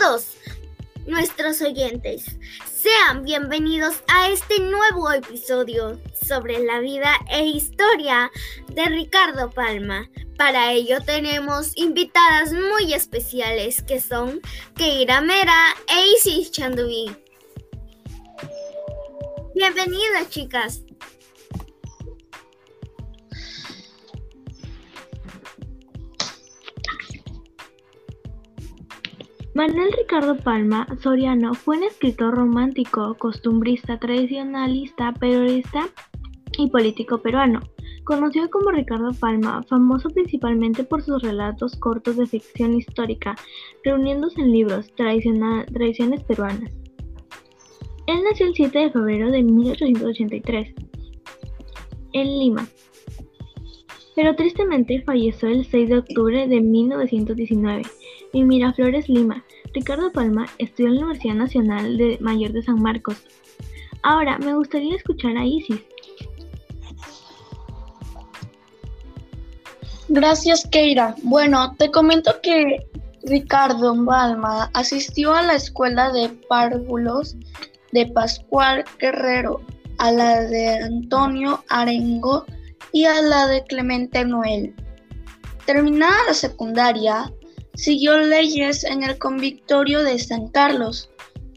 todos nuestros oyentes. Sean bienvenidos a este nuevo episodio sobre la vida e historia de Ricardo Palma. Para ello tenemos invitadas muy especiales que son Keira Mera e Isis Chanduí. Bienvenidas chicas. Manuel Ricardo Palma Soriano fue un escritor romántico, costumbrista, tradicionalista, periodista y político peruano. Conocido como Ricardo Palma, famoso principalmente por sus relatos cortos de ficción histórica, reuniéndose en libros Tradiciones peruanas. Él nació el 7 de febrero de 1883 en Lima, pero tristemente falleció el 6 de octubre de 1919 en Miraflores, Lima. Ricardo Palma estudió en la Universidad Nacional de Mayor de San Marcos. Ahora me gustaría escuchar a Isis. Gracias, Keira. Bueno, te comento que Ricardo Palma asistió a la escuela de párvulos de Pascual Guerrero, a la de Antonio Arengo y a la de Clemente Noel. Terminada la secundaria, Siguió leyes en el convictorio de San Carlos.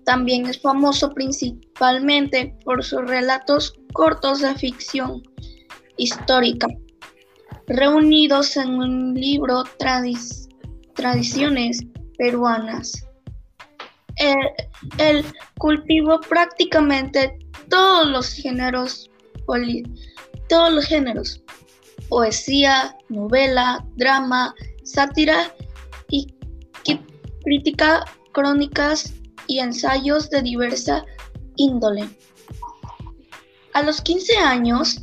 También es famoso principalmente por sus relatos cortos de ficción histórica, reunidos en un libro Tradiciones peruanas. Él, cultivó prácticamente todos los géneros, todos los géneros, poesía, novela, drama, sátira y crítica, crónicas y ensayos de diversa índole. A los 15 años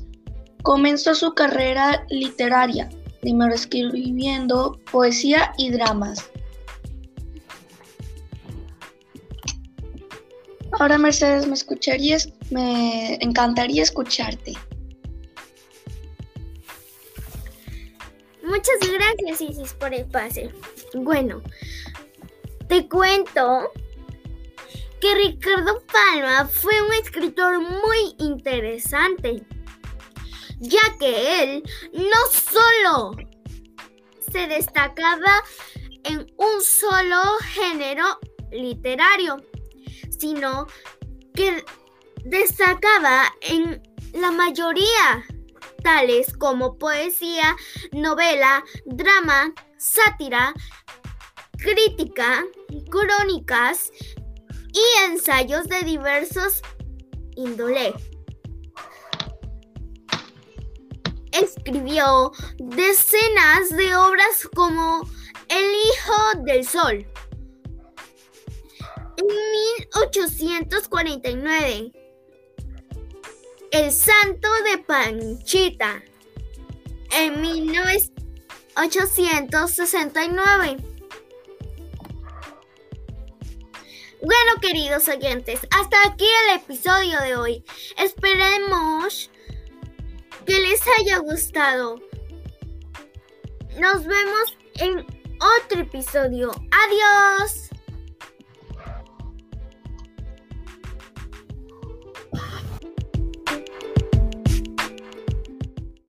comenzó su carrera literaria, primero escribiendo poesía y dramas. Ahora Mercedes, me escucharías, me encantaría escucharte. Muchas gracias Isis por el pase. Bueno, te cuento que Ricardo Palma fue un escritor muy interesante, ya que él no solo se destacaba en un solo género literario, sino que destacaba en la mayoría, tales como poesía, novela, drama, sátira, crítica, crónicas y ensayos de diversos índole. Escribió decenas de obras como El Hijo del Sol. En 1849, El Santo de Panchita. En 1869. Bueno, queridos oyentes, hasta aquí el episodio de hoy. Esperemos que les haya gustado. Nos vemos en otro episodio. Adiós.